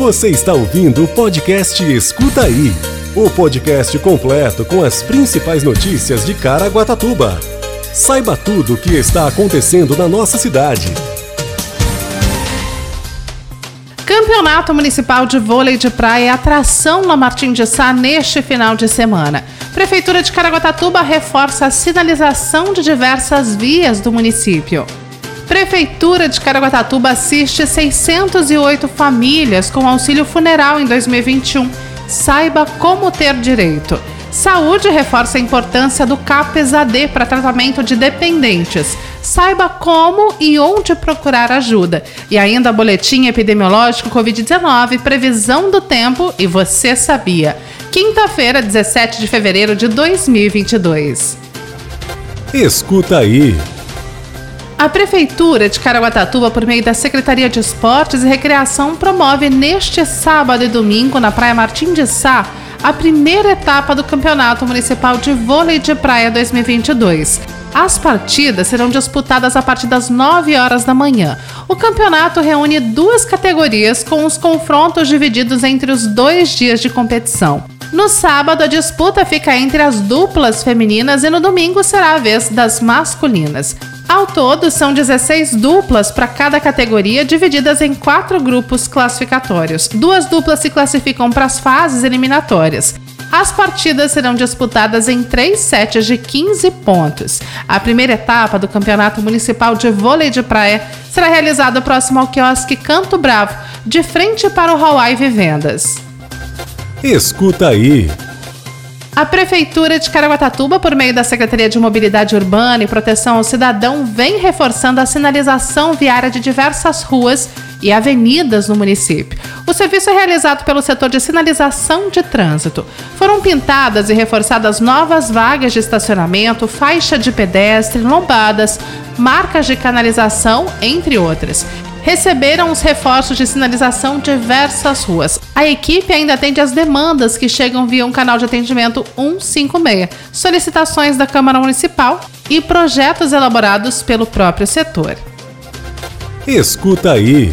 Você está ouvindo o podcast Escuta Aí o podcast completo com as principais notícias de Caraguatatuba. Saiba tudo o que está acontecendo na nossa cidade. Campeonato Municipal de Vôlei de Praia é atração na Martim de Sá neste final de semana. Prefeitura de Caraguatatuba reforça a sinalização de diversas vias do município. Prefeitura de Caraguatatuba assiste 608 famílias com auxílio funeral em 2021. Saiba como ter direito. Saúde reforça a importância do CAPES-AD para tratamento de dependentes. Saiba como e onde procurar ajuda. E ainda boletim epidemiológico Covid-19, previsão do tempo e você sabia. Quinta-feira, 17 de fevereiro de 2022. Escuta aí. A Prefeitura de Caraguatatuba, por meio da Secretaria de Esportes e Recreação, promove neste sábado e domingo, na Praia Martim de Sá, a primeira etapa do Campeonato Municipal de Vôlei de Praia 2022. As partidas serão disputadas a partir das 9 horas da manhã. O campeonato reúne duas categorias com os confrontos divididos entre os dois dias de competição. No sábado, a disputa fica entre as duplas femininas e no domingo será a vez das masculinas. Ao todo, são 16 duplas para cada categoria, divididas em quatro grupos classificatórios. Duas duplas se classificam para as fases eliminatórias. As partidas serão disputadas em três sets de 15 pontos. A primeira etapa do Campeonato Municipal de Vôlei de Praia será realizada próximo ao quiosque Canto Bravo, de frente para o Hawaii Vivendas. Escuta aí. A Prefeitura de Caraguatatuba, por meio da Secretaria de Mobilidade Urbana e Proteção ao Cidadão, vem reforçando a sinalização viária de diversas ruas e avenidas no município. O serviço é realizado pelo setor de sinalização de trânsito. Foram pintadas e reforçadas novas vagas de estacionamento, faixa de pedestre, lombadas, marcas de canalização, entre outras receberam os reforços de sinalização de diversas ruas. A equipe ainda atende as demandas que chegam via um canal de atendimento 156, solicitações da Câmara Municipal e projetos elaborados pelo próprio setor. Escuta aí.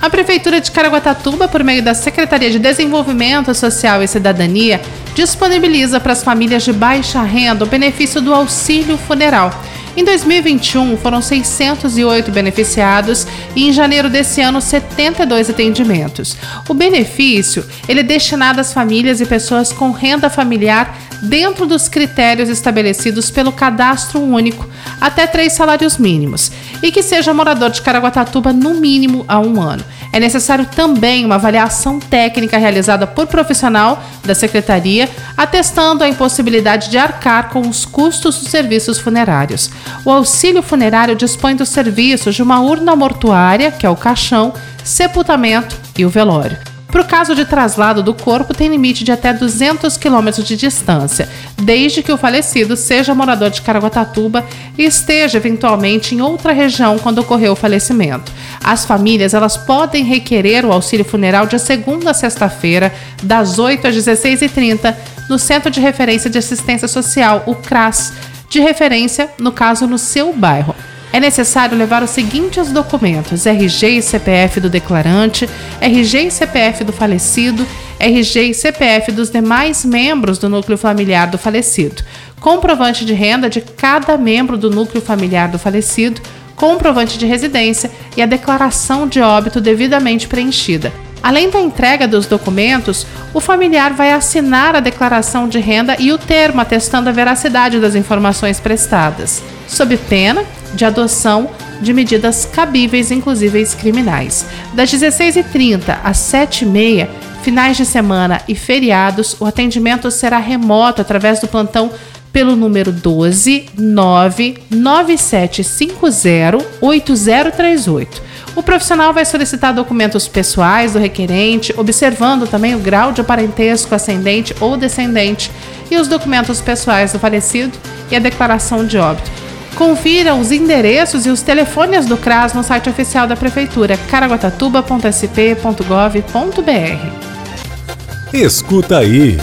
A Prefeitura de Caraguatatuba, por meio da Secretaria de Desenvolvimento Social e Cidadania, disponibiliza para as famílias de baixa renda o benefício do auxílio funeral em 2021, foram 608 beneficiados e em janeiro desse ano, 72 atendimentos. O benefício ele é destinado às famílias e pessoas com renda familiar dentro dos critérios estabelecidos pelo Cadastro Único, até três salários mínimos, e que seja morador de Caraguatatuba no mínimo há um ano. É necessário também uma avaliação técnica realizada por profissional da Secretaria, atestando a impossibilidade de arcar com os custos dos serviços funerários. O auxílio funerário dispõe dos serviços de uma urna mortuária, que é o caixão, sepultamento e o velório. Para o caso de traslado do corpo, tem limite de até 200 quilômetros de distância, desde que o falecido seja morador de Caraguatatuba e esteja eventualmente em outra região quando ocorreu o falecimento. As famílias elas podem requerer o auxílio funeral de segunda a sexta-feira, das 8 às 16h30, no Centro de Referência de Assistência Social, o CRAS, de referência, no caso no seu bairro. É necessário levar os seguintes documentos: RG e CPF do declarante, RG e CPF do falecido, RG e CPF dos demais membros do núcleo familiar do falecido, comprovante de renda de cada membro do núcleo familiar do falecido, comprovante de residência e a declaração de óbito devidamente preenchida. Além da entrega dos documentos, o familiar vai assinar a declaração de renda e o termo atestando a veracidade das informações prestadas, sob pena de adoção de medidas cabíveis, inclusive criminais. Das 16h30 às 7h30, finais de semana e feriados, o atendimento será remoto através do plantão pelo número 12 99750 8038. O profissional vai solicitar documentos pessoais do requerente, observando também o grau de parentesco ascendente ou descendente e os documentos pessoais do falecido e a declaração de óbito. Confira os endereços e os telefones do CRAS no site oficial da Prefeitura, caraguatatuba.sp.gov.br. Escuta aí.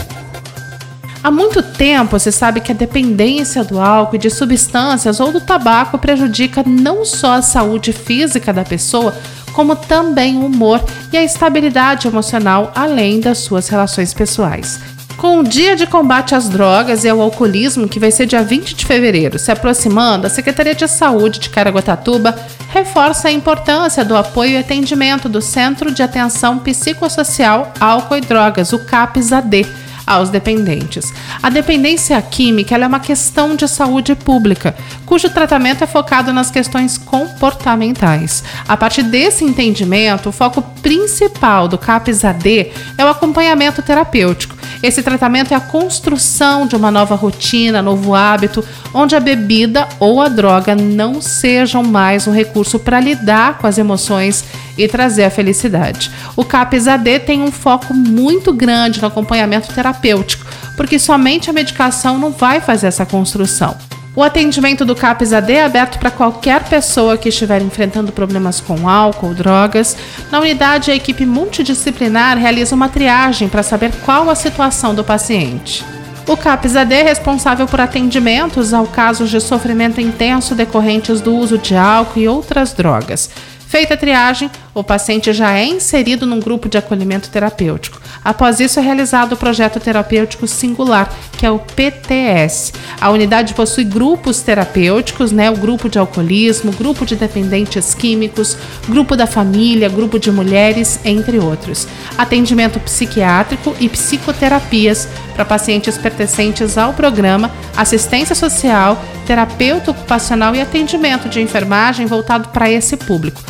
Há muito tempo se sabe que a dependência do álcool e de substâncias ou do tabaco prejudica não só a saúde física da pessoa, como também o humor e a estabilidade emocional, além das suas relações pessoais. Com o Dia de Combate às Drogas e ao Alcoolismo, que vai ser dia 20 de fevereiro, se aproximando, a Secretaria de Saúde de Caraguatatuba reforça a importância do apoio e atendimento do Centro de Atenção Psicossocial Álcool e Drogas, o CAPS-AD aos dependentes. A dependência química é uma questão de saúde pública, cujo tratamento é focado nas questões comportamentais. A partir desse entendimento, o foco principal do CAPS-AD é o acompanhamento terapêutico. Esse tratamento é a construção de uma nova rotina, novo hábito, onde a bebida ou a droga não sejam mais um recurso para lidar com as emoções e trazer a felicidade. O CAPS-AD tem um foco muito grande no acompanhamento terapêutico, porque somente a medicação não vai fazer essa construção. O atendimento do CAPS-AD é aberto para qualquer pessoa que estiver enfrentando problemas com álcool, drogas. Na unidade, a equipe multidisciplinar realiza uma triagem para saber qual a situação do paciente. O CAPS-AD é responsável por atendimentos ao casos de sofrimento intenso decorrentes do uso de álcool e outras drogas. Feita a triagem, o paciente já é inserido num grupo de acolhimento terapêutico. Após isso, é realizado o projeto terapêutico singular, que é o PTS. A unidade possui grupos terapêuticos, né? O grupo de alcoolismo, grupo de dependentes químicos, grupo da família, grupo de mulheres, entre outros. Atendimento psiquiátrico e psicoterapias para pacientes pertencentes ao programa Assistência Social, Terapeuta Ocupacional e Atendimento de Enfermagem voltado para esse público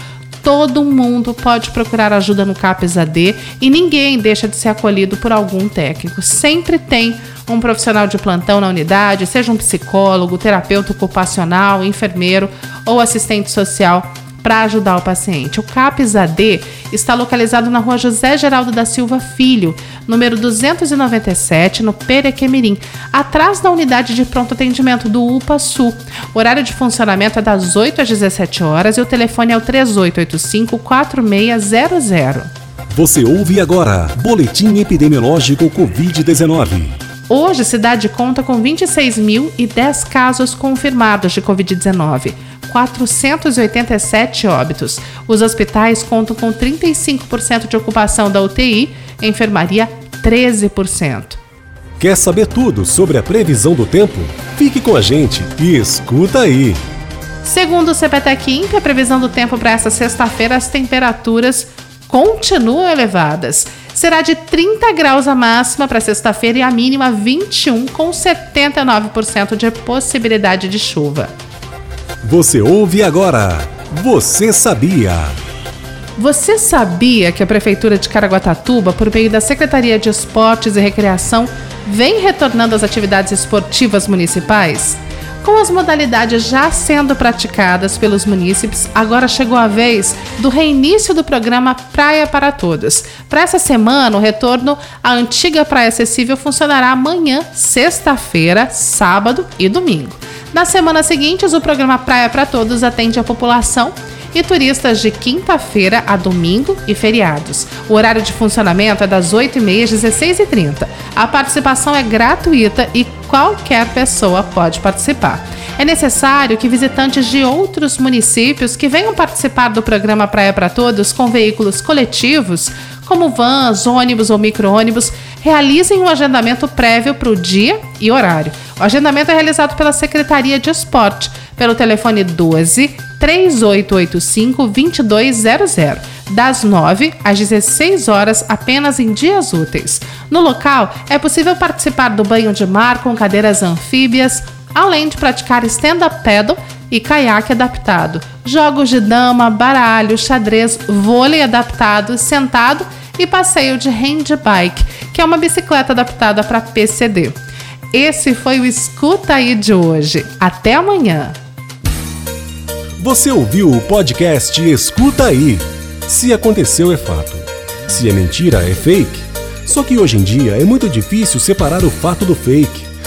todo mundo pode procurar ajuda no CAPES AD e ninguém deixa de ser acolhido por algum técnico. Sempre tem um profissional de plantão na unidade, seja um psicólogo, terapeuta ocupacional, enfermeiro ou assistente social para ajudar o paciente. O CAPS AD está localizado na rua José Geraldo da Silva Filho, número 297, no Perequemirim, atrás da unidade de pronto atendimento do UPA Sul. O horário de funcionamento é das 8 às 17 horas e o telefone é o 3885 4600. Você ouve agora Boletim Epidemiológico Covid-19. Hoje, a cidade conta com 26.010 casos confirmados de Covid-19. 487 óbitos. Os hospitais contam com 35% de ocupação da UTI, enfermaria 13%. Quer saber tudo sobre a previsão do tempo? Fique com a gente e escuta aí. Segundo o CPTEC Imp, a previsão do tempo para esta sexta-feira, as temperaturas continuam elevadas. Será de 30 graus a máxima para sexta-feira e a mínima 21, com 79% de possibilidade de chuva. Você ouve agora. Você sabia? Você sabia que a Prefeitura de Caraguatatuba, por meio da Secretaria de Esportes e Recreação, vem retornando às atividades esportivas municipais? Com as modalidades já sendo praticadas pelos munícipes, agora chegou a vez do reinício do programa Praia para Todos. Para essa semana, o retorno à antiga Praia Acessível funcionará amanhã, sexta-feira, sábado e domingo. Na semana seguinte, o programa Praia para Todos atende a população e turistas de quinta-feira a domingo e feriados. O horário de funcionamento é das 8h30 às 16h30. A participação é gratuita e qualquer pessoa pode participar. É necessário que visitantes de outros municípios que venham participar do programa Praia para Todos com veículos coletivos, como vans, ônibus ou micro-ônibus, realizem um agendamento prévio para o dia e horário. O agendamento é realizado pela Secretaria de Esporte, pelo telefone 12 3885 2200, das 9 às 16 horas, apenas em dias úteis. No local, é possível participar do banho de mar com cadeiras anfíbias, além de praticar stand-up paddle e caiaque adaptado, jogos de dama, baralho, xadrez, vôlei adaptado, sentado e passeio de handbike, que é uma bicicleta adaptada para PCD. Esse foi o Escuta aí de hoje. Até amanhã. Você ouviu o podcast Escuta aí. Se aconteceu é fato. Se é mentira é fake. Só que hoje em dia é muito difícil separar o fato do fake,